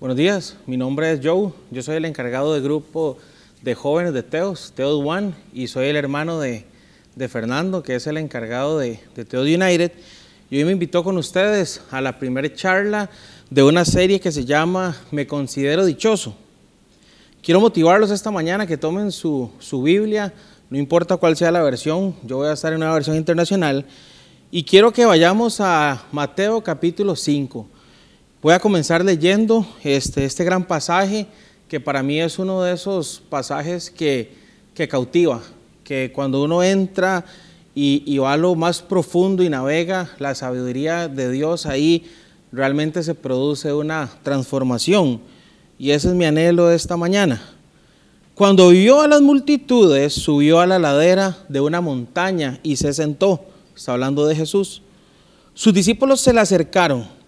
Buenos días, mi nombre es Joe, yo soy el encargado del grupo de jóvenes de Teos, Teos One, y soy el hermano de, Fernando, que es el encargado de, de United. Y hoy me invitó con ustedes a la primera charla de una serie que se llama Me considero dichoso. Quiero motivarlos esta mañana que tomen su, su Biblia, no importa cuál sea la versión, yo voy a estar en una versión internacional, y quiero que vayamos a Mateo capítulo 5. Voy a comenzar leyendo este, este gran pasaje que para mí es uno de esos pasajes que, que cautiva, que cuando uno entra y, y, va a lo más profundo y navega la sabiduría de Dios, ahí realmente se produce una transformación. Y ese es mi anhelo de esta mañana. Cuando vio a las multitudes, subió a la ladera de una montaña y se sentó. Está hablando de Jesús. Sus discípulos se le acercaron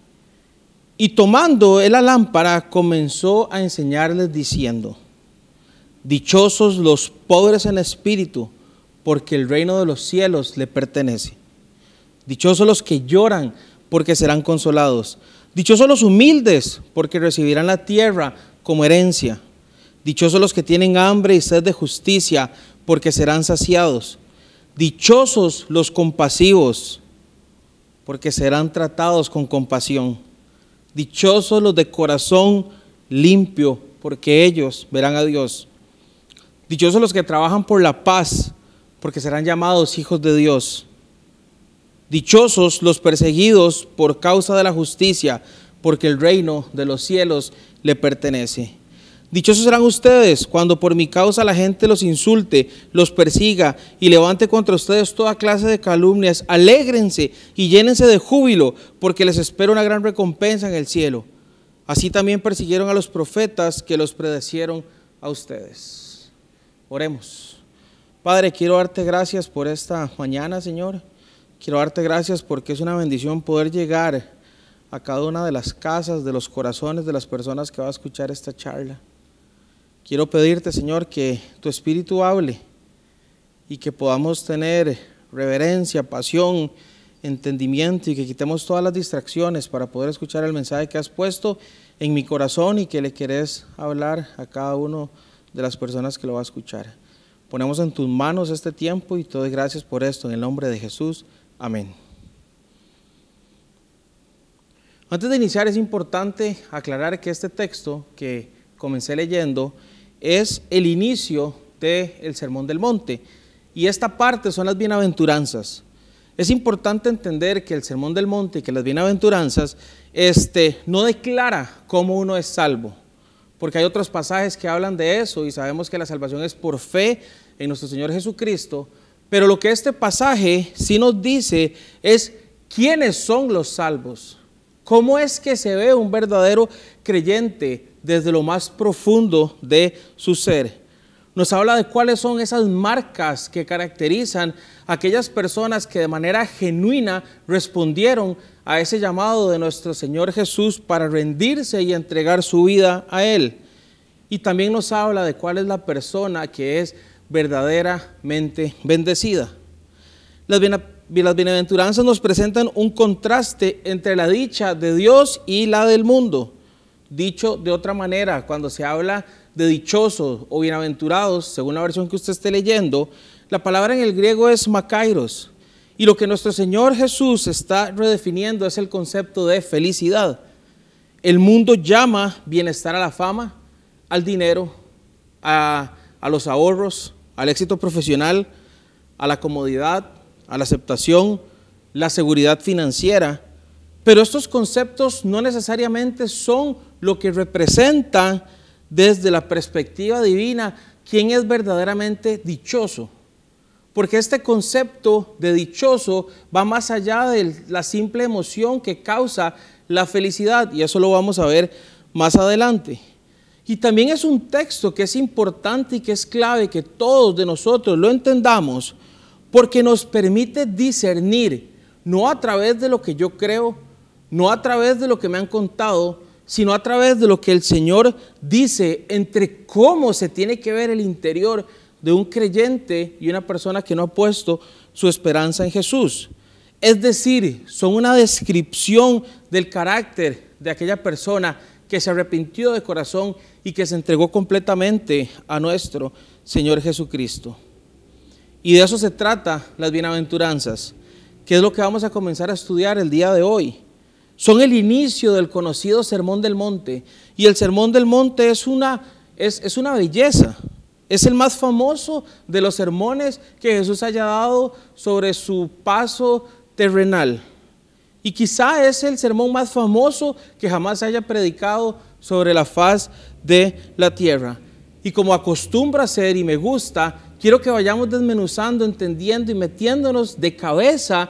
y tomando la lámpara, comenzó a enseñarles diciendo, Dichosos los pobres en espíritu, porque el reino de los cielos le pertenece. Dichosos los que lloran, porque serán consolados. Dichosos los humildes, porque recibirán la tierra como herencia. Dichosos los que tienen hambre y sed de justicia, porque serán saciados. Dichosos los compasivos, porque serán tratados con compasión. Dichosos los de corazón limpio, porque ellos verán a Dios. Dichosos los que trabajan por la paz, porque serán llamados hijos de Dios. Dichosos los perseguidos por causa de la justicia, porque el reino de los cielos le pertenece. Dichosos serán ustedes cuando por mi causa la gente los insulte, los persiga y levante contra ustedes toda clase de calumnias. Alégrense y llénense de júbilo, porque les espera una gran recompensa en el cielo. Así también persiguieron a los profetas que los predecieron a ustedes. Oremos. Padre, quiero darte gracias por esta mañana, Señor. Quiero darte gracias porque es una bendición poder llegar a cada una de las casas, de los corazones de las personas que va a escuchar esta charla. Quiero pedirte, Señor, que tu Espíritu hable y que podamos tener reverencia, pasión, entendimiento y que quitemos todas las distracciones para poder escuchar el mensaje que has puesto en mi corazón y que le querés hablar a cada uno de las personas que lo va a escuchar. Ponemos en tus manos este tiempo y te doy gracias por esto en el nombre de Jesús. Amén. Antes de iniciar es importante aclarar que este texto que comencé leyendo es el inicio del Sermón del Monte. Y esta parte son las bienaventuranzas. Es importante entender que el Sermón del Monte y que las bienaventuranzas este, no declara cómo uno es salvo, porque hay otros pasajes que hablan de eso y sabemos que la salvación es por fe en nuestro Señor Jesucristo, pero lo que este pasaje sí nos dice es quiénes son los salvos, cómo es que se ve un verdadero creyente desde lo más profundo de su ser. Nos habla de cuáles son esas marcas que caracterizan a aquellas personas que de manera genuina respondieron a ese llamado de nuestro Señor Jesús para rendirse y entregar su vida a Él. Y también nos habla de cuál es la persona que es verdaderamente bendecida. Las, bienaventuranzas nos presentan un contraste entre la dicha de Dios y la del mundo. Dicho de otra manera, cuando se habla de dichosos o bienaventurados, según la versión que usted esté leyendo, la palabra en el griego es makairos. Y lo que nuestro Señor Jesús está redefiniendo es el concepto de felicidad. El mundo llama bienestar a la fama, al dinero, a, a los ahorros, al éxito profesional, a la comodidad, a la aceptación, la seguridad financiera. Pero estos conceptos no necesariamente son lo que representa desde la perspectiva divina quién es verdaderamente dichoso. Porque este concepto de dichoso va más allá de la simple emoción que causa la felicidad, y eso lo vamos a ver más adelante. Y también es un texto que es importante y que es clave que todos de nosotros lo entendamos, porque nos permite discernir, no a través de lo que yo creo, no a través de lo que me han contado, sino a través de lo que el Señor dice entre cómo se tiene que ver el interior de un creyente y una persona que no ha puesto su esperanza en Jesús. Es decir, son una descripción del carácter de aquella persona que se arrepintió de corazón y que se entregó completamente a nuestro Señor Jesucristo. Y de eso se trata las bienaventuranzas, que es lo que vamos a comenzar a estudiar el día de hoy. Son el inicio del conocido Sermón del Monte. Y el Sermón del Monte es una, es, es una belleza. Es el más famoso de los sermones que Jesús haya dado sobre su paso terrenal. Y quizá es el sermón más famoso que jamás haya predicado sobre la faz de la tierra. Y como acostumbra ser y me gusta, quiero que vayamos desmenuzando, entendiendo y metiéndonos de cabeza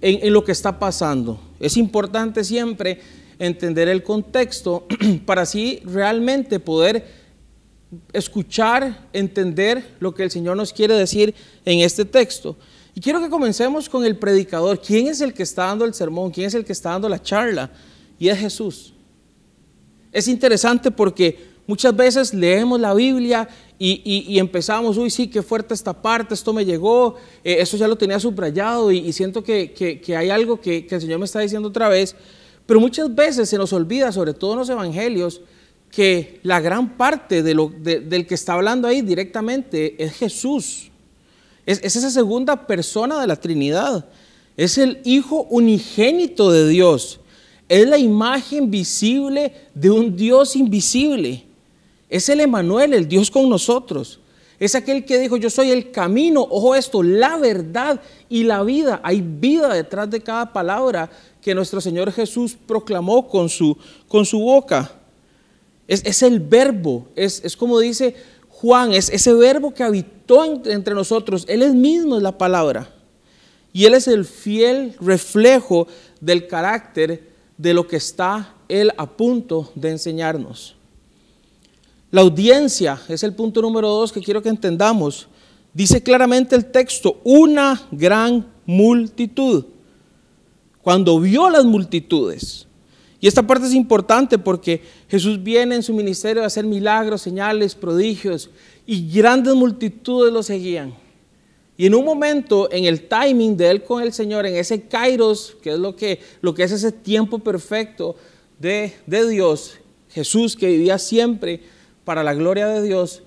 en lo que está pasando. Es importante siempre entender el contexto para así realmente poder escuchar, entender lo que el Señor nos quiere decir en este texto. Y quiero que comencemos con el predicador. ¿Quién es el que está dando el sermón? ¿Quién es el que está dando la charla? Y es Jesús. Es interesante porque muchas veces leemos la Biblia y, empezamos, uy, sí, qué fuerte esta parte, esto me llegó, eh, eso ya lo tenía subrayado y, siento que, hay algo que, el Señor me está diciendo otra vez. Pero muchas veces se nos olvida, sobre todo en los evangelios, que la gran parte de lo, del que está hablando ahí directamente es Jesús. Es, esa segunda persona de la Trinidad. Es el Hijo unigénito de Dios. Es la imagen visible de un Dios invisible. Es el Emanuel, el Dios con nosotros. Es aquel que dijo, yo soy el camino, ojo esto, la verdad y la vida. Hay vida detrás de cada palabra que nuestro Señor Jesús proclamó con su, con su boca. Es, el verbo, es, es como dice Juan, es ese verbo que habitó entre nosotros. Él es mismo es la palabra. Y Él es el fiel reflejo del carácter de lo que está Él a punto de enseñarnos. La audiencia es el punto número dos que quiero que entendamos. Dice claramente el texto, una gran multitud. Cuando vio las multitudes, y esta parte es importante porque Jesús viene en su ministerio a hacer milagros, señales, prodigios y grandes multitudes lo seguían. Y en un momento, en el timing de él con el Señor, en ese kairos, que es lo que, lo que es ese tiempo perfecto de, de Dios, Jesús que vivía siempre para la gloria de Dios,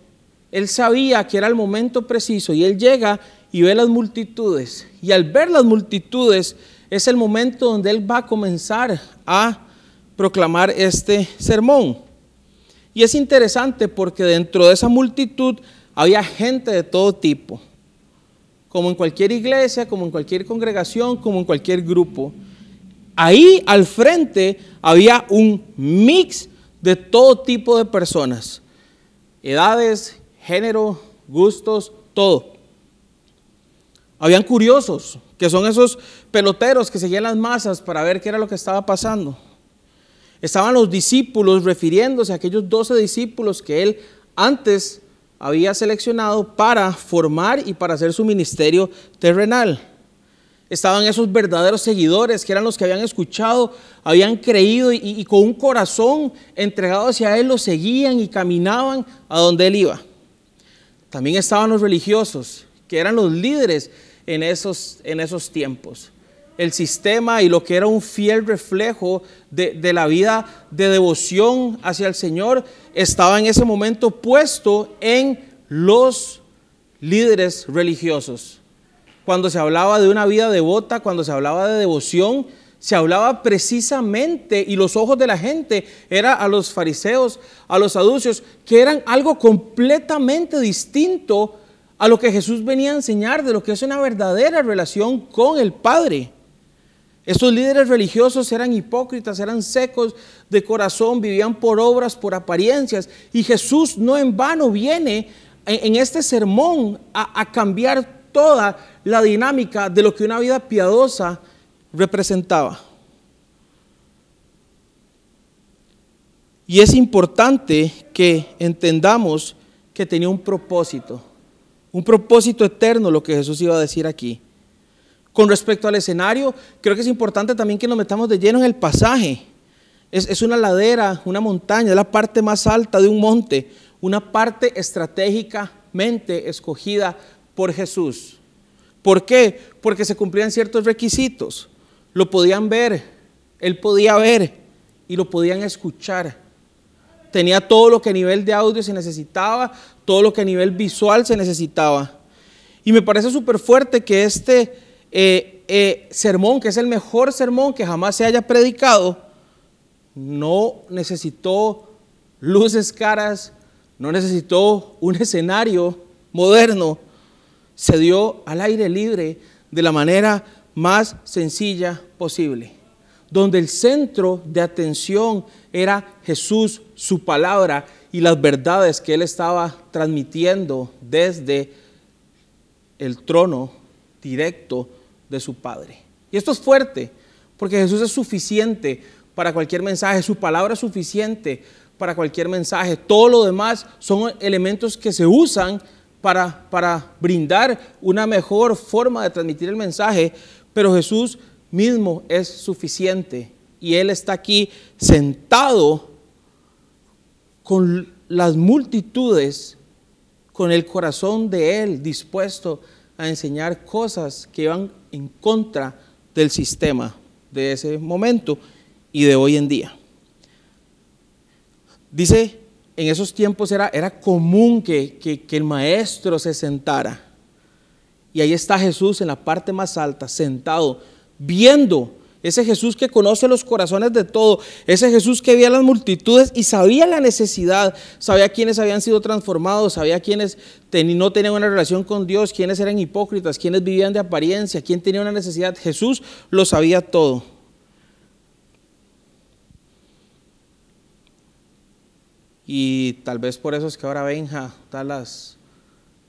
él sabía que era el momento preciso y él llega y ve las multitudes. Y al ver las multitudes es el momento donde él va a comenzar a proclamar este sermón. Y es interesante porque dentro de esa multitud había gente de todo tipo, como en cualquier iglesia, como en cualquier congregación, como en cualquier grupo. Ahí al frente había un mix de todo tipo de personas, edades, género, gustos, todo. Habían curiosos, que son esos peloteros que seguían las masas para ver qué era lo que estaba pasando. Estaban los discípulos refiriéndose a aquellos doce discípulos que él antes había seleccionado para formar y para hacer su ministerio terrenal. Estaban esos verdaderos seguidores que eran los que habían escuchado, habían creído y, con un corazón entregado hacia Él lo seguían y caminaban a donde Él iba. También estaban los religiosos, que eran los líderes en esos, en esos tiempos el sistema y lo que era un fiel reflejo de, la vida de devoción hacia el Señor, estaba en ese momento puesto en los líderes religiosos. Cuando se hablaba de una vida devota, cuando se hablaba de devoción, se hablaba precisamente, y los ojos de la gente era a los fariseos, a los saduceos, que eran algo completamente distinto a lo que Jesús venía a enseñar de lo que es una verdadera relación con el Padre. Estos líderes religiosos eran hipócritas, eran secos de corazón, vivían por obras, por apariencias. Y Jesús no en vano viene en, este sermón a, a cambiar toda la dinámica de lo que una vida piadosa representaba. Y es importante que entendamos que tenía un propósito, un propósito eterno lo que Jesús iba a decir aquí. Con respecto al escenario, creo que es importante también que nos metamos de lleno en el pasaje. Es, una ladera, una montaña, es la parte más alta de un monte, una parte estratégicamente escogida por Jesús. ¿Por qué? Porque se cumplían ciertos requisitos. Lo podían ver, él podía ver y lo podían escuchar. tenía todo lo que a nivel de audio se necesitaba, todo lo que a nivel visual se necesitaba. Y me parece súper fuerte que este eh, eh, sermón, que es el mejor sermón que jamás se haya predicado, no necesitó luces caras, no necesitó un escenario moderno, se dio al aire libre de la manera más sencilla posible, donde el centro de atención era Jesús, su palabra y las verdades que él estaba transmitiendo desde el trono directo de su Padre. Y esto es fuerte, porque Jesús es suficiente para cualquier mensaje, su palabra es suficiente para cualquier mensaje. Todo lo demás son elementos que se usan para, para brindar una mejor forma de transmitir el mensaje, pero Jesús mismo es suficiente y Él está aquí sentado con las multitudes, con el corazón de Él dispuesto a enseñar cosas que van en contra del sistema de ese momento y de hoy en día. Dice, en esos tiempos era, era común que, que el maestro se sentara. Y ahí está Jesús en la parte más alta, sentado, viendo ese Jesús que conoce los corazones de todo, ese Jesús que veía las multitudes y sabía la necesidad, sabía quiénes habían sido transformados, sabía quiénes no tenían una relación con Dios, quiénes eran hipócritas, quiénes vivían de apariencia, quién tenía una necesidad. Jesús lo sabía todo. Y tal vez por eso es que ahora Benja da las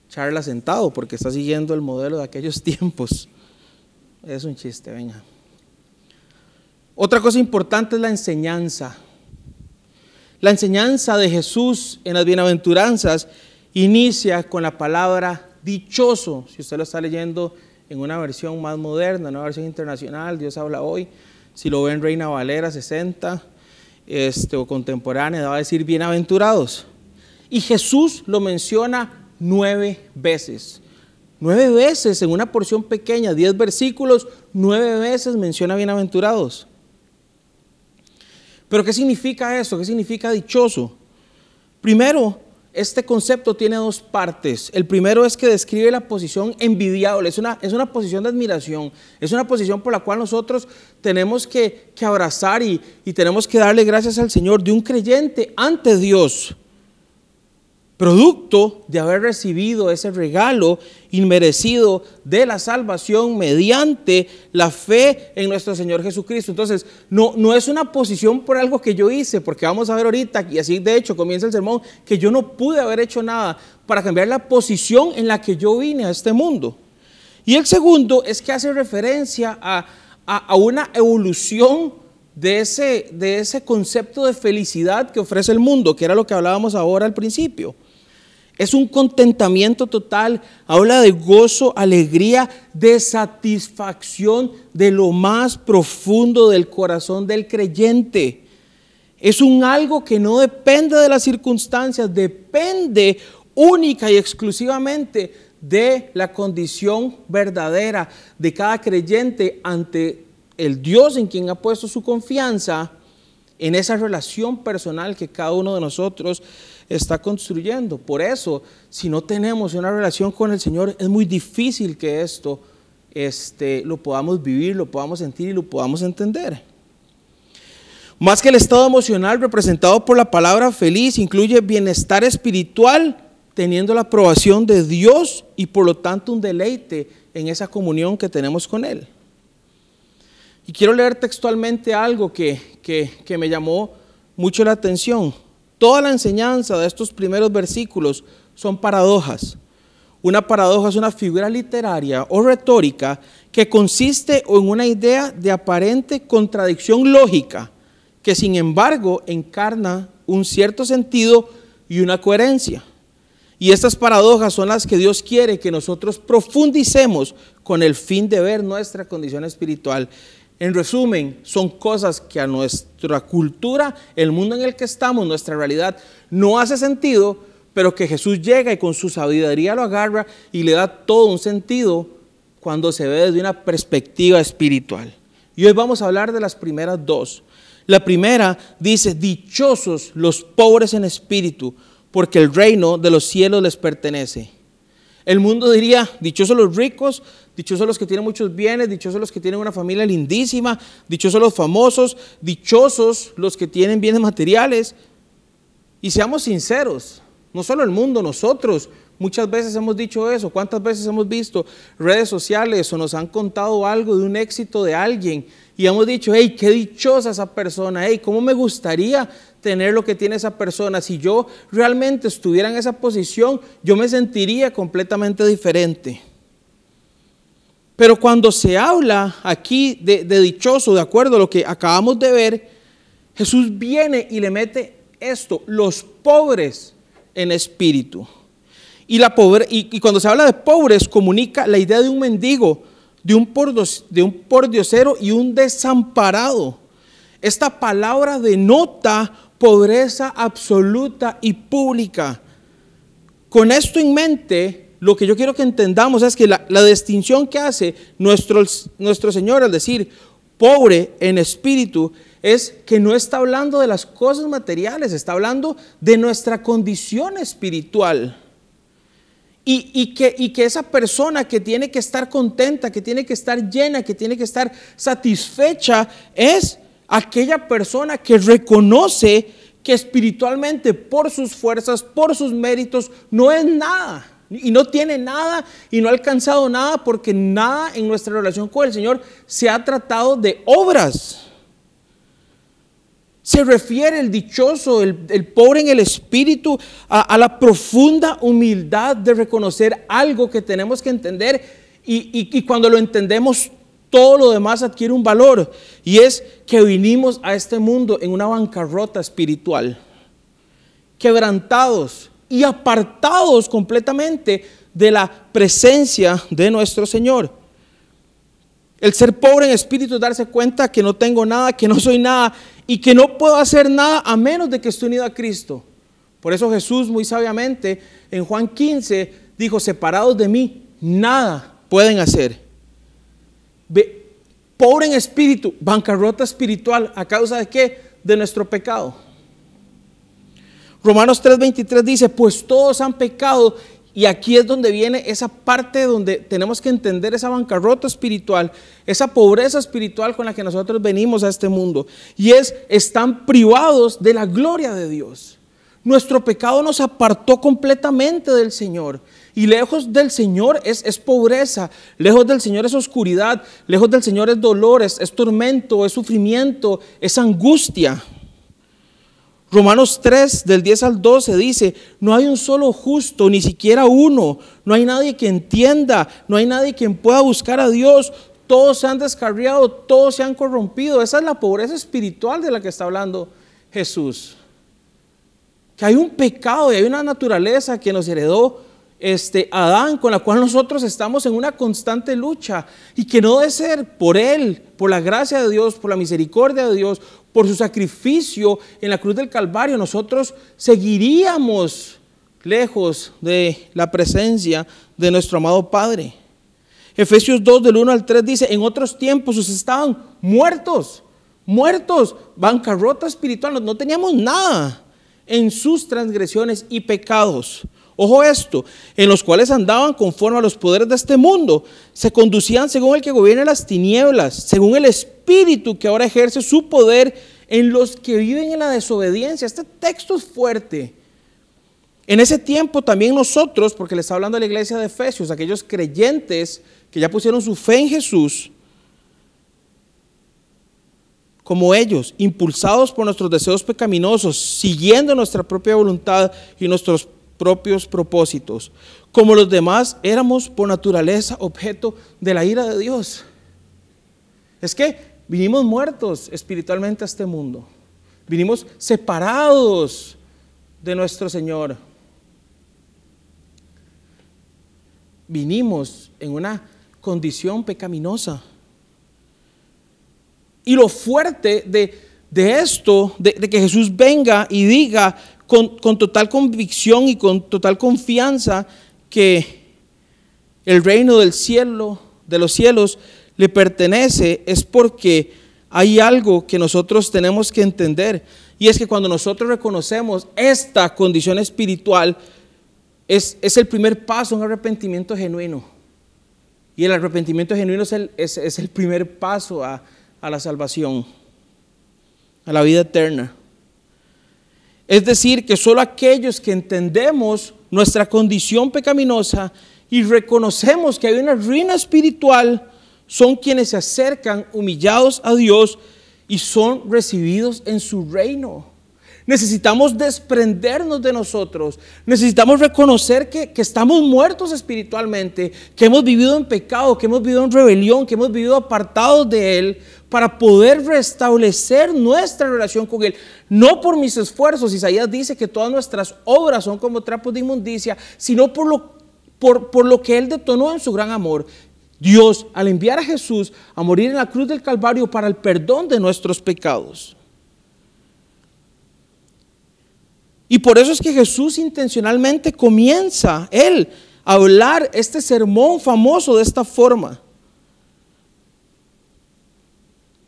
charlas sentado, porque está siguiendo el modelo de aquellos tiempos. Es un chiste, Benja. Otra cosa importante es la enseñanza. La enseñanza de Jesús en las bienaventuranzas inicia con la palabra dichoso. Si usted lo está leyendo en una versión más moderna, una versión internacional, Dios habla hoy. Si lo ve en Reina Valera 60 este, o contemporánea, va a decir bienaventurados. Y Jesús lo menciona nueve veces. Nueve veces en una porción pequeña, diez versículos, nueve veces menciona bienaventurados. Pero ¿qué significa eso? ¿Qué significa dichoso? Primero, este concepto tiene dos partes. El primero es que describe la posición envidiable, es una, es una posición de admiración, es una posición por la cual nosotros tenemos que, abrazar y, y tenemos que darle gracias al Señor de un creyente ante Dios producto de haber recibido ese regalo inmerecido de la salvación mediante la fe en nuestro Señor Jesucristo. Entonces, no, no es una posición por algo que yo hice, porque vamos a ver ahorita, y así de hecho comienza el sermón, que yo no pude haber hecho nada para cambiar la posición en la que yo vine a este mundo. Y el segundo es que hace referencia a, a una evolución de ese, de ese concepto de felicidad que ofrece el mundo, que era lo que hablábamos ahora al principio. Es un contentamiento total, habla de gozo, alegría, de satisfacción de lo más profundo del corazón del creyente. Es un algo que no depende de las circunstancias, depende única y exclusivamente de la condición verdadera de cada creyente ante el Dios en quien ha puesto su confianza, en esa relación personal que cada uno de nosotros está construyendo. Por eso, si no tenemos una relación con el Señor, es muy difícil que esto este, lo podamos vivir, lo podamos sentir y lo podamos entender. Más que el estado emocional representado por la palabra feliz, incluye bienestar espiritual, teniendo la aprobación de Dios y por lo tanto un deleite en esa comunión que tenemos con Él. Y quiero leer textualmente algo que, que, que me llamó mucho la atención. Toda la enseñanza de estos primeros versículos son paradojas. Una paradoja es una figura literaria o retórica que consiste en una idea de aparente contradicción lógica, que sin embargo encarna un cierto sentido y una coherencia. Y estas paradojas son las que Dios quiere que nosotros profundicemos con el fin de ver nuestra condición espiritual en resumen, son cosas que a nuestra cultura, el mundo en el que estamos, nuestra realidad, no hace sentido, pero que Jesús llega y con su sabiduría lo agarra y le da todo un sentido cuando se ve desde una perspectiva espiritual. Y hoy vamos a hablar de las primeras dos. La primera dice, dichosos los pobres en espíritu, porque el reino de los cielos les pertenece. El mundo diría, dichosos los ricos, dichosos los que tienen muchos bienes, dichosos los que tienen una familia lindísima, dichosos los famosos, dichosos los que tienen bienes materiales. Y seamos sinceros, no solo el mundo, nosotros muchas veces hemos dicho eso. ¿Cuántas veces hemos visto redes sociales o nos han contado algo de un éxito de alguien y hemos dicho, hey, qué dichosa esa persona, hey, cómo me gustaría tener lo que tiene esa persona. Si yo realmente estuviera en esa posición, yo me sentiría completamente diferente. Pero cuando se habla aquí de, dichoso, de acuerdo a lo que acabamos de ver, Jesús viene y le mete esto, los pobres en espíritu. Y, la pobre, y, cuando se habla de pobres, comunica la idea de un mendigo, de un, de un pordiosero y un desamparado. Esta palabra denota pobreza absoluta y pública. Con esto en mente, lo que yo quiero que entendamos es que la, distinción que hace nuestro, nuestro Señor al decir pobre en espíritu es que no está hablando de las cosas materiales, está hablando de nuestra condición espiritual. Y, que, y, que, esa persona que tiene que estar contenta, que tiene que estar llena, que tiene que estar satisfecha, es aquella persona que reconoce que espiritualmente por sus fuerzas, por sus méritos, no es nada. Y no tiene nada y no ha alcanzado nada porque nada en nuestra relación con el Señor se ha tratado de obras. Se refiere el dichoso, el, pobre en el espíritu, a, la profunda humildad de reconocer algo que tenemos que entender y cuando lo entendemos todo lo demás adquiere un valor y es que vinimos a este mundo en una bancarrota espiritual, quebrantados y apartados completamente de la presencia de nuestro Señor. El ser pobre en espíritu es darse cuenta que no tengo nada, que no soy nada y que no puedo hacer nada a menos de que esté unido a Cristo. Por eso Jesús muy sabiamente en Juan 15 dijo, separados de mí, nada pueden hacer pobre en espíritu, bancarrota espiritual, ¿a causa de qué? De nuestro pecado. Romanos 3:23 dice, pues todos han pecado y aquí es donde viene esa parte donde tenemos que entender esa bancarrota espiritual, esa pobreza espiritual con la que nosotros venimos a este mundo. Y es, están privados de la gloria de Dios. Nuestro pecado nos apartó completamente del Señor. Y lejos del Señor es, es, pobreza, lejos del Señor es oscuridad, lejos del Señor es dolor, es, tormento, es sufrimiento, es angustia. Romanos 3, del 10 al 12 dice, no hay un solo justo, ni siquiera uno, no hay nadie que entienda, no hay nadie quien pueda buscar a Dios, todos se han descarriado, todos se han corrompido. Esa es la pobreza espiritual de la que está hablando Jesús. Que hay un pecado y hay una naturaleza que nos heredó este, Adán, con la cual nosotros estamos en una constante lucha y que no debe ser por Él, por la gracia de Dios, por la misericordia de Dios, por su sacrificio en la cruz del Calvario, nosotros seguiríamos lejos de la presencia de nuestro amado Padre. Efesios 2 del 1 al 3 dice, en otros tiempos ustedes estaban muertos, muertos, bancarrota espiritual, no teníamos nada en sus transgresiones y pecados Ojo esto, en los cuales andaban conforme a los poderes de este mundo, se conducían según el que gobierna las tinieblas, según el espíritu que ahora ejerce su poder en los que viven en la desobediencia. Este texto es fuerte. En ese tiempo también nosotros, porque le está hablando a la iglesia de Efesios, aquellos creyentes que ya pusieron su fe en Jesús, como ellos, impulsados por nuestros deseos pecaminosos, siguiendo nuestra propia voluntad y nuestros propios propósitos. Como los demás, éramos por naturaleza objeto de la ira de Dios. Es que vinimos muertos espiritualmente a este mundo. Vinimos separados de nuestro Señor. Vinimos en una condición pecaminosa. Y lo fuerte de, esto, de, de, que Jesús venga y diga, con, total convicción y con total confianza que el reino del cielo, de los cielos, le pertenece, es porque hay algo que nosotros tenemos que entender. Y es que cuando nosotros reconocemos esta condición espiritual, es, es el primer paso, un arrepentimiento genuino. Y el arrepentimiento genuino es el, es, es el primer paso a, a la salvación, a la vida eterna. Es decir, que solo aquellos que entendemos nuestra condición pecaminosa y reconocemos que hay una ruina espiritual, son quienes se acercan humillados a Dios y son recibidos en su reino. Necesitamos desprendernos de nosotros. Necesitamos reconocer que, que, estamos muertos espiritualmente, que hemos vivido en pecado, que hemos vivido en rebelión, que hemos vivido apartados de Él, para poder restablecer nuestra relación con Él. No por mis esfuerzos, Isaías dice que todas nuestras obras son como trapos de inmundicia, sino por lo, por, por lo que Él detonó en su gran amor. Dios, al enviar a Jesús a morir en la cruz del Calvario para el perdón de nuestros pecados. Y por eso es que Jesús intencionalmente comienza, Él, a hablar este sermón famoso de esta forma.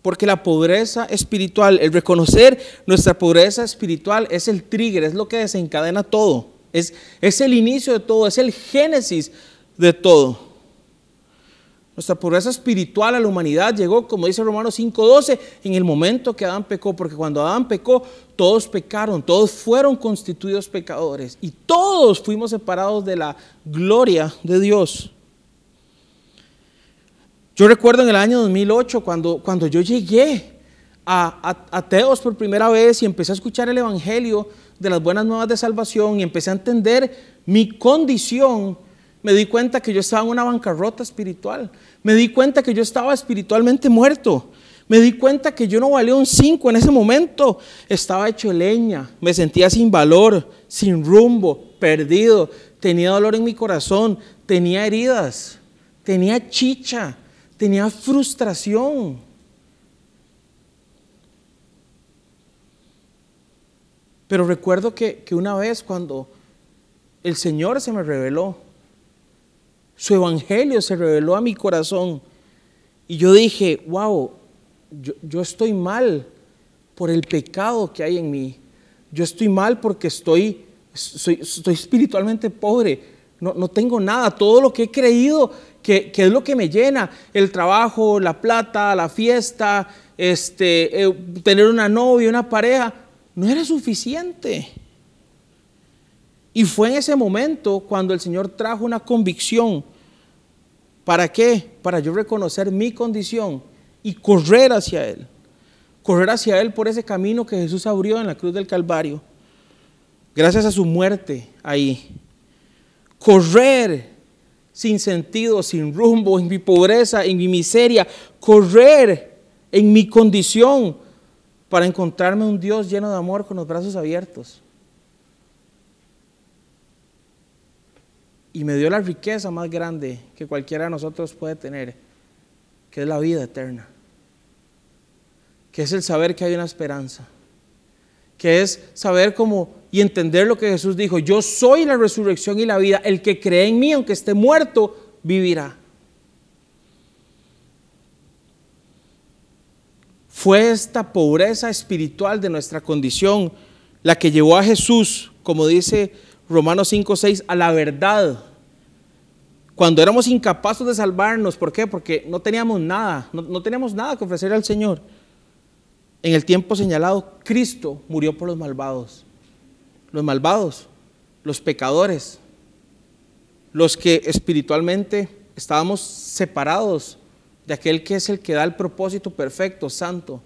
Porque la pobreza espiritual, el reconocer nuestra pobreza espiritual es el trigger, es lo que desencadena todo. Es, es el inicio de todo, es el génesis de todo. Nuestra pobreza espiritual a la humanidad llegó, como dice Romanos 5:12, en el momento que Adán pecó, porque cuando Adán pecó, todos pecaron, todos fueron constituidos pecadores y todos fuimos separados de la gloria de Dios. Yo recuerdo en el año 2008 cuando, cuando yo llegué a, a, Teos por primera vez y empecé a escuchar el Evangelio de las buenas nuevas de salvación y empecé a entender mi condición me di cuenta que yo estaba en una bancarrota espiritual. Me di cuenta que yo estaba espiritualmente muerto. Me di cuenta que yo no valía un 5 en ese momento. Estaba hecho leña. Me sentía sin valor, sin rumbo, perdido. Tenía dolor en mi corazón. Tenía heridas. Tenía chicha. Tenía frustración. Pero recuerdo que, que una vez cuando el Señor se me reveló, su evangelio se reveló a mi corazón. Y yo dije, wow, yo, estoy mal por el pecado que hay en mí. Yo estoy mal porque estoy, estoy espiritualmente pobre. No, tengo nada. Todo lo que he creído que, es lo que me llena, el trabajo, la plata, la fiesta, este, eh, tener una novia, una pareja, no era suficiente. Y fue en ese momento cuando el Señor trajo una convicción. ¿Para qué? Para yo reconocer mi condición y correr hacia Él. Correr hacia Él por ese camino que Jesús abrió en la cruz del Calvario. Gracias a su muerte ahí. Correr sin sentido, sin rumbo, en mi pobreza, en mi miseria. Correr en mi condición para encontrarme un Dios lleno de amor con los brazos abiertos. y me dio la riqueza más grande que cualquiera de nosotros puede tener, que es la vida eterna, que es el saber que hay una esperanza, que es saber cómo y entender lo que Jesús dijo, yo soy la resurrección y la vida, el que cree en mí, aunque esté muerto, vivirá. Fue esta pobreza espiritual de nuestra condición la que llevó a Jesús, como dice Romanos 5, 6, a la verdad. Cuando éramos incapaces de salvarnos, ¿por qué? Porque no teníamos nada, no, no teníamos nada que ofrecer al Señor. En el tiempo señalado, Cristo murió por los malvados. Los malvados, los pecadores, los que espiritualmente estábamos separados de aquel que es el que da el propósito perfecto, santo.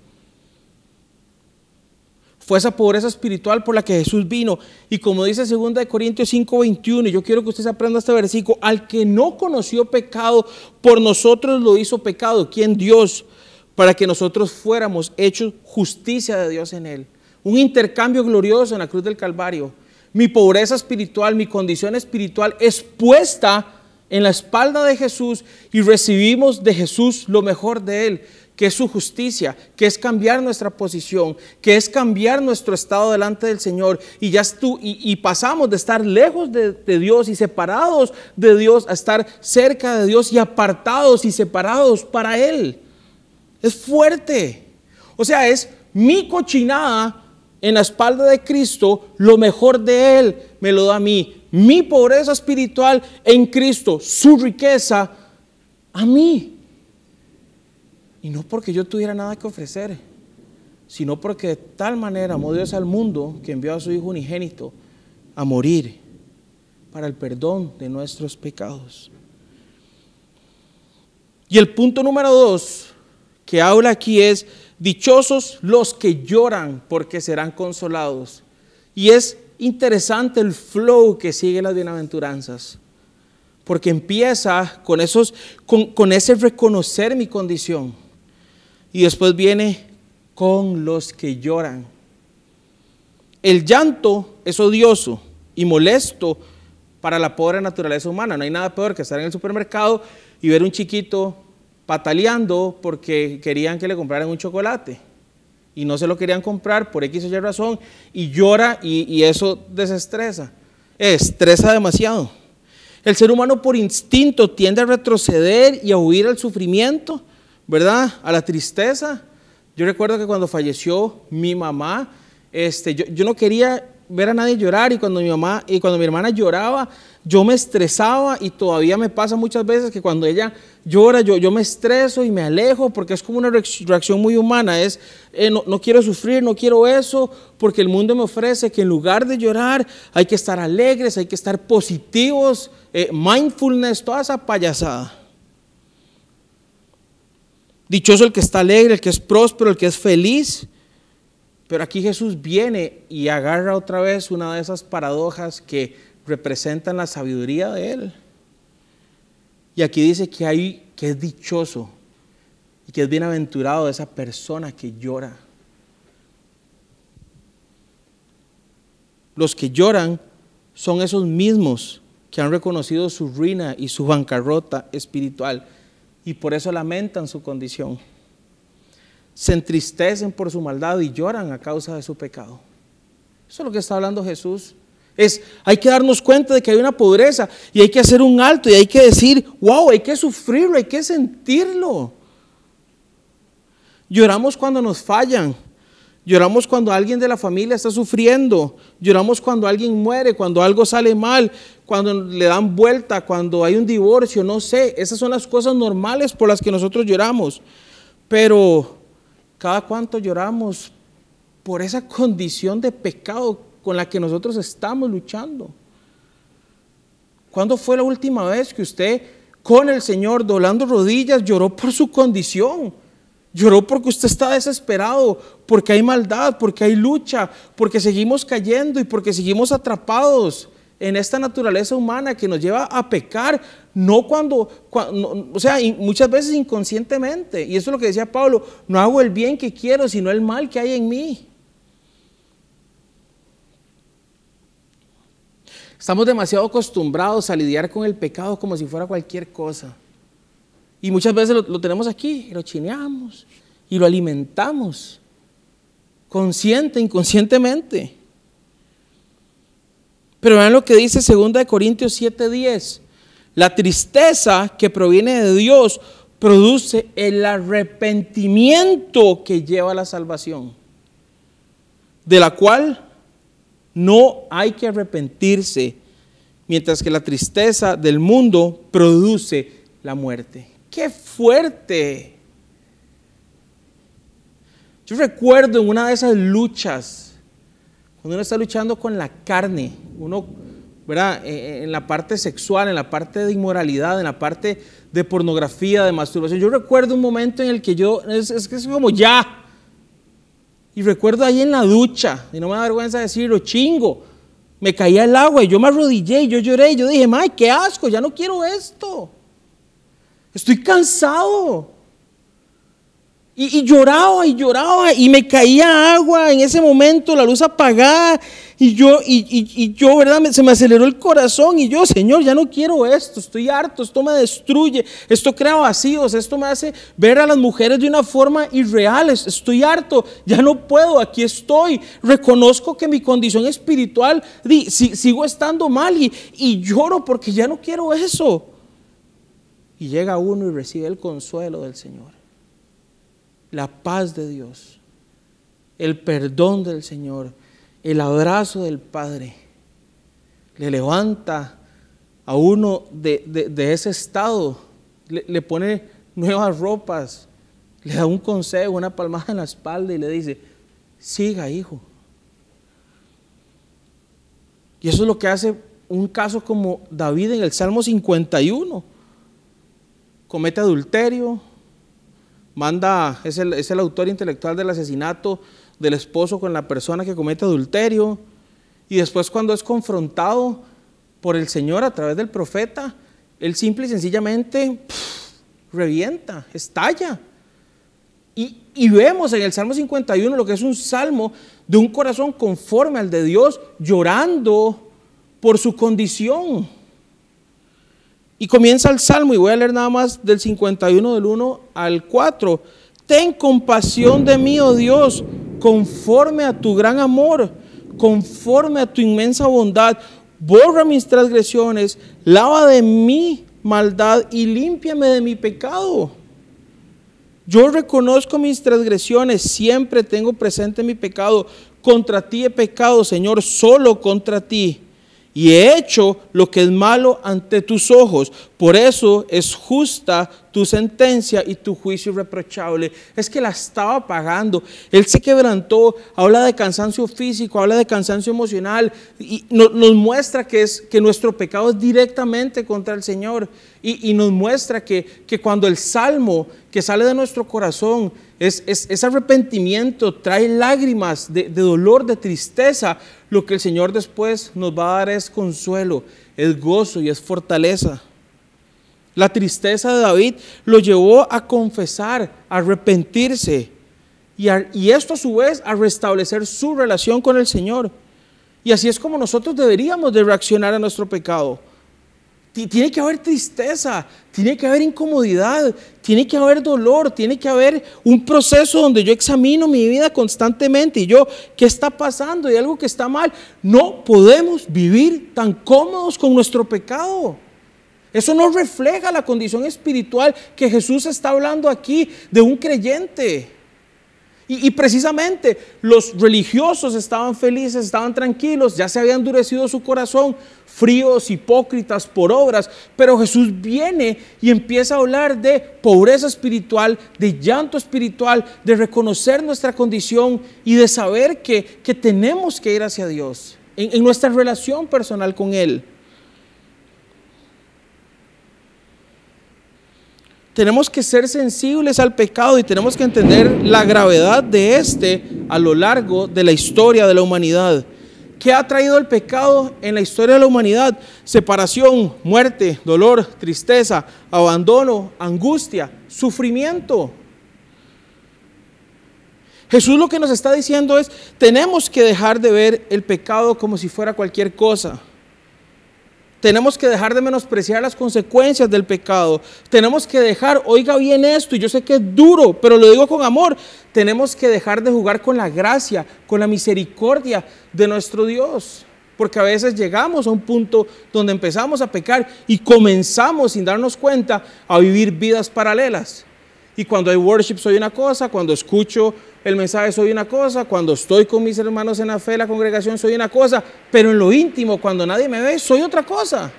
Fue esa pobreza espiritual por la que Jesús vino. Y como dice 2 Corintios 5:21, y yo quiero que usted se aprenda este versículo, al que no conoció pecado, por nosotros lo hizo pecado. ¿Quién Dios? Para que nosotros fuéramos hechos justicia de Dios en él. Un intercambio glorioso en la cruz del Calvario. Mi pobreza espiritual, mi condición espiritual es puesta en la espalda de Jesús y recibimos de Jesús lo mejor de él que es su justicia, que es cambiar nuestra posición, que es cambiar nuestro estado delante del Señor. Y ya tú, y, pasamos de estar lejos de Dios y separados de Dios a estar cerca de Dios y apartados y separados para Él. Es fuerte. O sea, es mi cochinada en la espalda de Cristo, lo mejor de Él me lo da a mí. Mi pobreza espiritual en Cristo, su riqueza a mí. Y no porque yo tuviera nada que ofrecer, sino porque de tal manera amó Dios al mundo que envió a su Hijo unigénito a morir para el perdón de nuestros pecados. Y el punto número dos que habla aquí es, dichosos los que lloran porque serán consolados. Y es interesante el flow que sigue las bienaventuranzas, porque empieza con, esos, con, ese reconocer mi condición y después viene con los que lloran. El llanto es odioso y molesto para la pobre naturaleza humana. No hay nada peor que estar en el supermercado y ver un chiquito pataleando porque querían que le compraran un chocolate y no se lo querían comprar por X o Y razón y llora y, eso desestresa. Estresa demasiado. El ser humano por instinto tiende a retroceder y a huir al sufrimiento ¿verdad? A la tristeza. Yo recuerdo que cuando falleció mi mamá, este, yo, no quería ver a nadie llorar y cuando mi mamá y cuando mi hermana lloraba, yo me estresaba y todavía me pasa muchas veces que cuando ella llora, yo, yo me estreso y me alejo porque es como una reacción muy humana, es eh, no, quiero sufrir, no quiero eso, porque el mundo me ofrece que en lugar de llorar hay que estar alegres, hay que estar positivos, eh, mindfulness, toda esa payasada. Dichoso el que está alegre, el que es próspero, el que es feliz. Pero aquí Jesús viene y agarra otra vez una de esas paradojas que representan la sabiduría de Él. Y aquí dice que, hay, que es dichoso y que es bienaventurado esa persona que llora. Los que lloran son esos mismos que han reconocido su ruina y su bancarrota espiritual y por eso lamentan su condición. Se entristecen por su maldad y lloran a causa de su pecado. Eso es lo que está hablando Jesús. Es, hay que darnos cuenta de que hay una pobreza y hay que hacer un alto y hay que decir, wow, hay que sufrirlo, hay que sentirlo. Lloramos cuando nos fallan, Lloramos cuando alguien de la familia está sufriendo. Lloramos cuando alguien muere, cuando algo sale mal, cuando le dan vuelta, cuando hay un divorcio, no sé. Esas son las cosas normales por las que nosotros lloramos. Pero cada cuánto lloramos por esa condición de pecado con la que nosotros estamos luchando. ¿Cuándo fue la última vez que usted con el Señor doblando rodillas lloró por su condición? Lloró porque usted está desesperado, porque hay maldad, porque hay lucha, porque seguimos cayendo y porque seguimos atrapados en esta naturaleza humana que nos lleva a pecar, no cuando, o sea, muchas veces inconscientemente. Y eso es lo que decía Pablo, no hago el bien que quiero, sino el mal que hay en mí. Estamos demasiado acostumbrados a lidiar con el pecado como si fuera cualquier cosa. Y muchas veces lo, tenemos aquí, lo chineamos y lo alimentamos, consciente, inconscientemente. Pero vean lo que dice 2 Corintios 7:10. La tristeza que proviene de Dios produce el arrepentimiento que lleva a la salvación, de la cual no hay que arrepentirse, mientras que la tristeza del mundo produce la muerte. ¡Qué fuerte! Yo recuerdo en una de esas luchas, cuando uno está luchando con la carne, uno, ¿verdad? E, e, en la parte sexual, en la parte de inmoralidad, en la parte de pornografía, de masturbación. Yo recuerdo un momento en el que yo, es, es es como ya. Y recuerdo ahí en la ducha, y no me da vergüenza decirlo, chingo, me caía el agua y yo me arrodillé y yo lloré y yo dije, ¡ay, qué asco! Ya no quiero esto. Estoy cansado. Y, lloraba y lloraba y me caía agua en ese momento, la luz apagada y yo, y, yo, ¿verdad? Se me aceleró el corazón y yo, Señor, ya no quiero esto, estoy harto, esto me destruye, esto crea vacíos, esto me hace ver a las mujeres de una forma irreal, estoy harto, ya no puedo, aquí estoy, reconozco que mi condición espiritual, sigo estando mal y, y lloro porque ya no quiero eso. Y llega uno y recibe el consuelo del Señor, la paz de Dios. el perdón del Señor, el abrazo del Padre, le levanta a uno de, ese estado, le, le, pone nuevas ropas, le da un consejo, una palmada en la espalda y le dice, siga hijo. Y eso es lo que hace un caso como David en el Salmo 51. Comete adulterio, manda, es el, es el autor intelectual del asesinato del esposo con la persona que comete adulterio. Y después cuando es confrontado por el Señor a través del profeta, él simple y sencillamente revienta, estalla. Y, y, vemos en el Salmo 51 lo que es un salmo de un corazón conforme al de Dios, llorando por su condición. Y comienza el salmo, y voy a leer nada más del 51 del 1 al 4. Ten compasión de mí, oh Dios, conforme a tu gran amor, conforme a tu inmensa bondad. Borra mis transgresiones, lava de mi maldad y límpiame de mi pecado. Yo reconozco mis transgresiones, siempre tengo presente mi pecado. Contra ti he pecado, Señor, solo contra ti y he hecho lo que es malo ante tus ojos. Por eso es justa tu sentencia y tu juicio irreprochable. Es que la estaba pagando. Él se quebrantó, habla de cansancio físico, habla de cansancio emocional y nos, muestra que, es, que nuestro pecado es directamente contra el Señor. Y, nos muestra que, que cuando el salmo que sale de nuestro corazón es, es, arrepentimiento, trae lágrimas de, de, dolor, de tristeza. Lo que el Señor después nos va a dar es consuelo, es gozo y es fortaleza. La tristeza de David lo llevó a confesar, a arrepentirse y, y esto a su vez a restablecer su relación con el Señor. Y así es como nosotros deberíamos de reaccionar a nuestro pecado. Tiene que haber tristeza, tiene que haber incomodidad, tiene que haber dolor, tiene que haber un proceso donde yo examino mi vida constantemente y yo, ¿qué está pasando? ¿Hay algo que está mal? No podemos vivir tan cómodos con nuestro pecado. Eso no refleja la condición espiritual que Jesús está hablando aquí de un creyente. Y, precisamente los religiosos estaban felices, estaban tranquilos, ya se había endurecido su corazón, fríos, hipócritas por obras, pero Jesús viene y empieza a hablar de pobreza espiritual, de llanto espiritual, de reconocer nuestra condición y de saber que, tenemos que ir hacia Dios en nuestra relación personal con Él. Tenemos que ser sensibles al pecado y tenemos que entender la gravedad de este a lo largo de la historia de la humanidad. ¿Qué ha traído el pecado en la historia de la humanidad? Separación, muerte, dolor, tristeza, abandono, angustia, sufrimiento. Jesús lo que nos está diciendo es, tenemos que dejar de ver el pecado como si fuera cualquier cosa. Tenemos que dejar de menospreciar las consecuencias del pecado. Tenemos que dejar, oiga bien esto, y yo sé que es duro, pero lo digo con amor, tenemos que dejar de jugar con la gracia, con la misericordia de nuestro Dios. Porque a veces llegamos a un punto donde empezamos a pecar y comenzamos sin darnos cuenta a vivir vidas paralelas. Y cuando hay worship soy una cosa, cuando escucho el mensaje soy una cosa, cuando estoy con mis hermanos en la fe, la congregación soy una cosa, pero en lo íntimo, cuando nadie me ve, soy otra cosa.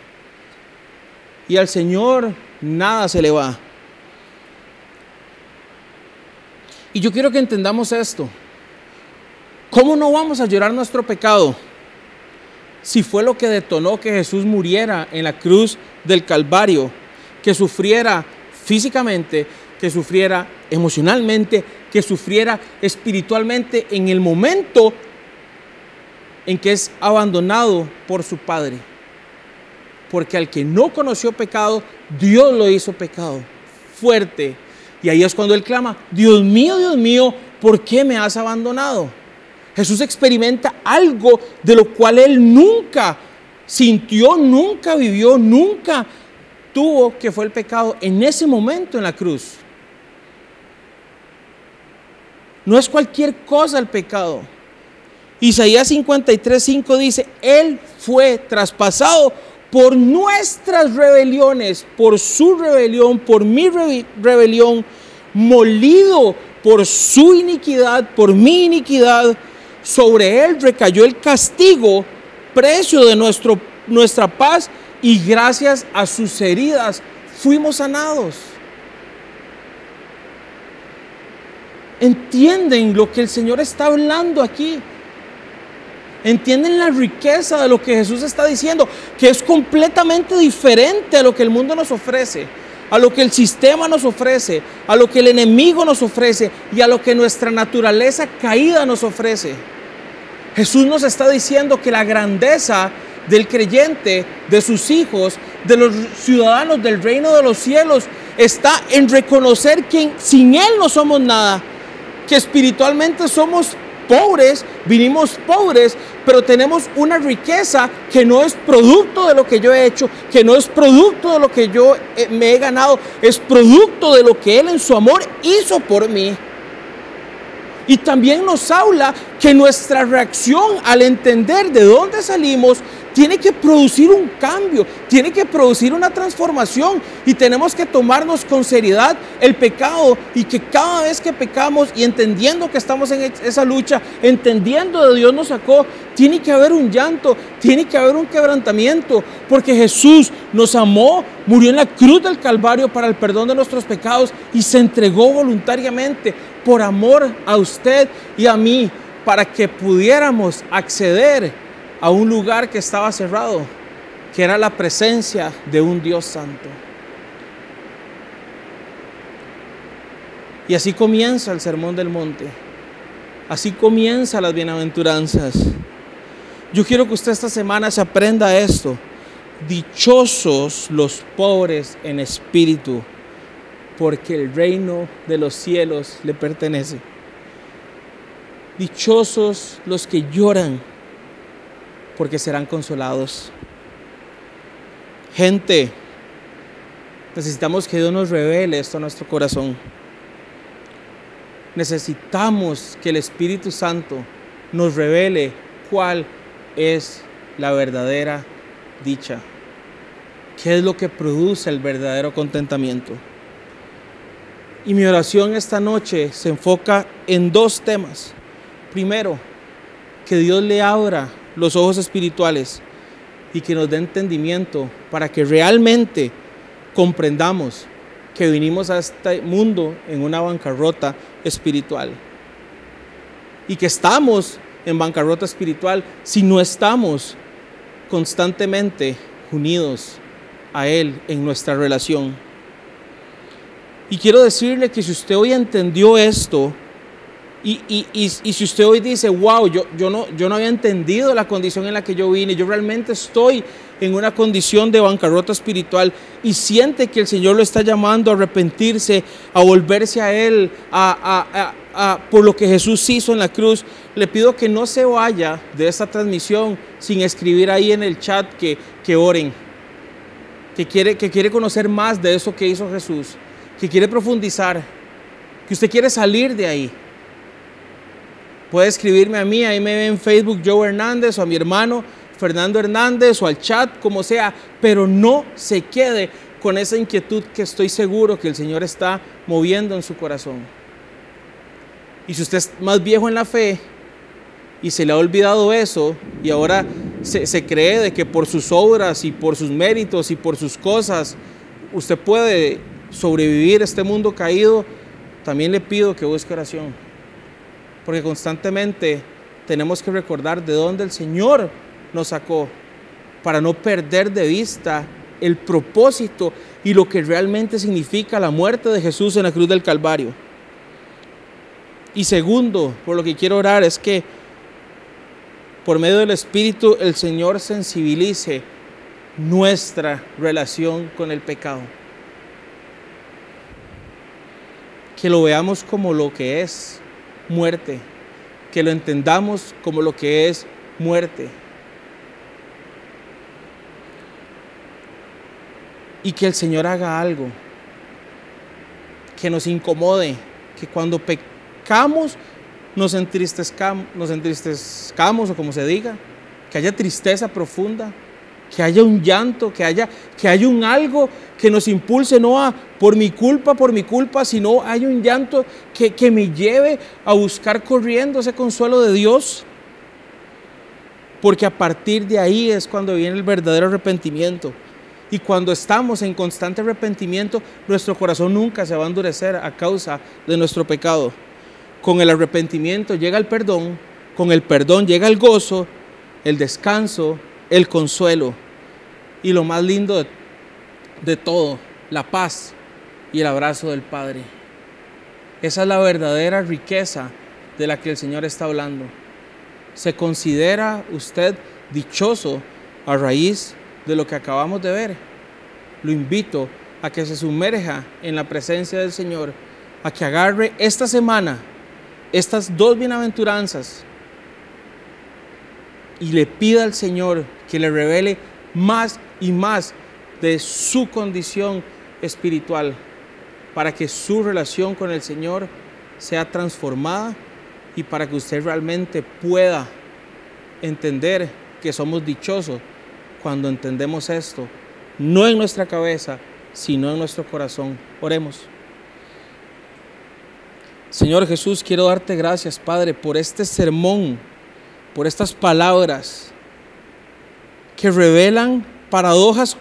Y al Señor nada se le va. Y yo quiero que entendamos esto. ¿Cómo no vamos a llorar nuestro pecado si fue lo que detonó que Jesús muriera en la cruz del Calvario, que sufriera físicamente, que sufriera emocionalmente, que sufriera espiritualmente en el momento en que es abandonado por su Padre. Porque al que no conoció pecado, Dios lo hizo pecado fuerte. Y ahí es cuando él clama, Dios mío, Dios mío, ¿por qué me has abandonado? Jesús experimenta algo de lo cual él nunca sintió, nunca vivió, nunca tuvo, que fue el pecado en ese momento en la cruz. No es cualquier cosa el pecado. Isaías 53, 5 dice, Él fue traspasado por nuestras rebeliones, por su rebelión, por mi rebelión, molido por su iniquidad, por mi iniquidad, sobre él recayó el castigo, precio de nuestro, nuestra paz, y gracias a sus heridas fuimos sanados. ¿Entienden lo que el Señor está hablando aquí? ¿Entienden la riqueza de lo que Jesús está diciendo? Que es completamente diferente a lo que el mundo nos ofrece, a lo que el sistema nos ofrece, a lo que el enemigo nos ofrece y a lo que nuestra naturaleza caída nos ofrece. Jesús nos está diciendo que la grandeza del creyente, de sus hijos, de los ciudadanos del reino de los cielos, está en reconocer que sin Él no somos nada, que espiritualmente somos pobres, vinimos pobres, pero tenemos una riqueza que no es producto de lo que yo he hecho, que no es producto de lo que yo eh, me he ganado, es producto de lo que Él en su amor hizo por mí. Y también nos habla que nuestra reacción al entender de dónde salimos tiene que producir un cambio, tiene que producir una transformación y tenemos que tomarnos con seriedad el pecado y que cada vez que pecamos y entendiendo que estamos en esa lucha, entendiendo de Dios nos sacó, tiene que haber un llanto, tiene que haber un quebrantamiento, porque Jesús nos amó, murió en la cruz del Calvario para el perdón de nuestros pecados y se entregó voluntariamente por amor a usted y a mí para que pudiéramos acceder a un lugar que estaba cerrado, que era la presencia de un Dios santo. Y así comienza el Sermón del Monte. Así comienza las bienaventuranzas. Yo quiero que usted esta semana se aprenda esto. Dichosos los pobres en espíritu, porque el reino de los cielos le pertenece. Dichosos los que lloran, porque serán consolados. Gente, necesitamos que Dios nos revele esto a nuestro corazón. Necesitamos que el Espíritu Santo nos revele cuál es la verdadera dicha. ¿Qué es lo que produce el verdadero contentamiento? Y mi oración esta noche se enfoca en dos temas. Primero, que Dios le abra los ojos espirituales y que nos dé entendimiento para que realmente comprendamos que vinimos a este mundo en una bancarrota espiritual y que estamos en bancarrota espiritual si no estamos constantemente unidos a Él en nuestra relación. Y quiero decirle que si usted hoy entendió esto, y, si usted hoy dice, wow, yo, yo, no, yo no había entendido la condición en la que yo vine, yo realmente estoy en una condición de bancarrota espiritual y siente que el Señor lo está llamando a arrepentirse, a volverse a Él, a, por lo que Jesús hizo en la cruz, le pido que no se vaya de esta transmisión sin escribir ahí en el chat que, que oren, que quiere, que quiere conocer más de eso que hizo Jesús, que quiere profundizar, que usted quiere salir de ahí. Puede escribirme a mí, ahí me ve en Facebook Joe Hernández o a mi hermano Fernando Hernández o al chat, como sea, pero no se quede con esa inquietud que estoy seguro que el Señor está moviendo en su corazón. Y si usted es más viejo en la fe y se le ha olvidado eso y ahora se, se cree de que por sus obras y por sus méritos y por sus cosas usted puede sobrevivir este mundo caído, también le pido que busque oración porque constantemente tenemos que recordar de dónde el Señor nos sacó para no perder de vista el propósito y lo que realmente significa la muerte de Jesús en la cruz del Calvario. Y segundo, por lo que quiero orar es que por medio del Espíritu el Señor sensibilice nuestra relación con el pecado. Que lo veamos como lo que es, muerte, que lo entendamos como lo que es muerte. Y que el Señor haga algo que nos incomode, que cuando pecamos nos entristezcamos, nos entristezcamos o como se diga, que haya tristeza profunda, que haya un llanto, que haya, que haya un algo que nos impulse no a por mi culpa, por mi culpa, sino hay un llanto que, que me lleve a buscar corriendo ese consuelo de Dios. Porque a partir de ahí es cuando viene el verdadero arrepentimiento. Y cuando estamos en constante arrepentimiento, nuestro corazón nunca se va a endurecer a causa de nuestro pecado. Con el arrepentimiento llega el perdón, con el perdón llega el gozo, el descanso, el consuelo y lo más lindo de, todo, la paz y el abrazo del Padre. Esa es la verdadera riqueza de la que el Señor está hablando. ¿Se considera usted dichoso a raíz de lo que acabamos de ver? Lo invito a que se sumerja en la presencia del Señor, a que agarre esta semana estas dos bienaventuranzas y le pida al Señor que le revele más y más de su condición espiritual para que su relación con el Señor sea transformada y para que usted realmente pueda entender que somos dichosos cuando entendemos esto, no en nuestra cabeza, sino en nuestro corazón. Oremos. Señor Jesús, quiero darte gracias, Padre, por este sermón, por estas palabras que revelan paradojas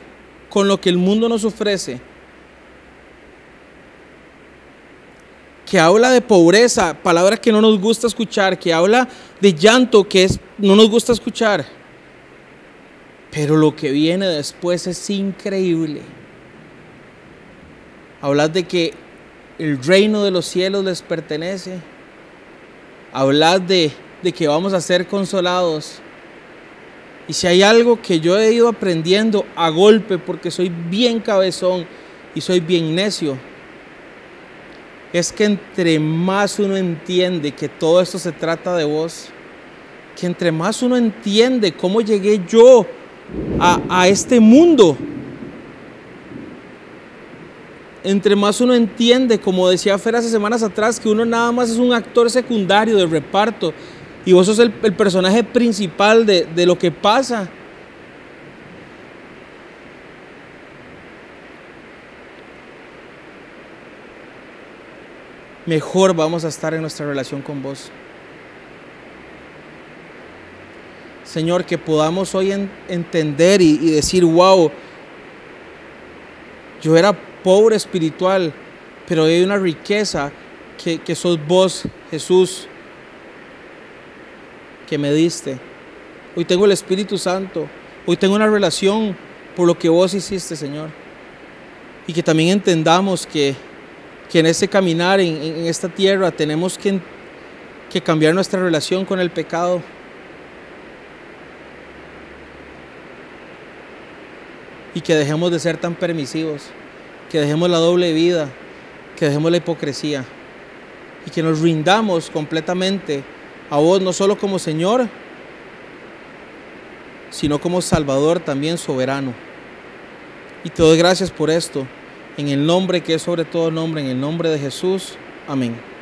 con lo que el mundo nos ofrece, que habla de pobreza, palabras que no nos gusta escuchar, que habla de llanto que es, no nos gusta escuchar. Pero lo que viene después es increíble. Hablas de que el reino de los cielos les pertenece. Hablas de, de que vamos a ser consolados. Y si hay algo que yo he ido aprendiendo a golpe porque soy bien cabezón y soy bien necio, es que entre más uno entiende que todo esto se trata de vos, que entre más uno entiende cómo llegué yo a, a este mundo, entre más uno entiende, como decía Fer hace semanas atrás, que uno nada más es un actor secundario de reparto y vos sos el, el personaje principal de, de lo que pasa. Mejor vamos a estar en nuestra relación con vos. Señor, que podamos hoy en, entender y, y decir, wow, yo era pobre espiritual, pero hay una riqueza que, que sos vos, Jesús, que me diste. Hoy tengo el Espíritu Santo. Hoy tengo una relación por lo que vos hiciste, Señor. Y que también entendamos que, que en este caminar, en, esta tierra, tenemos que, que cambiar nuestra relación con el pecado. Y que dejemos de ser tan permisivos que dejemos la doble vida, que dejemos la hipocresía y que nos rindamos completamente a vos, no solo como Señor, sino como Salvador también soberano. Y te doy gracias por esto, en el nombre que es sobre todo nombre, en el nombre de Jesús. Amén.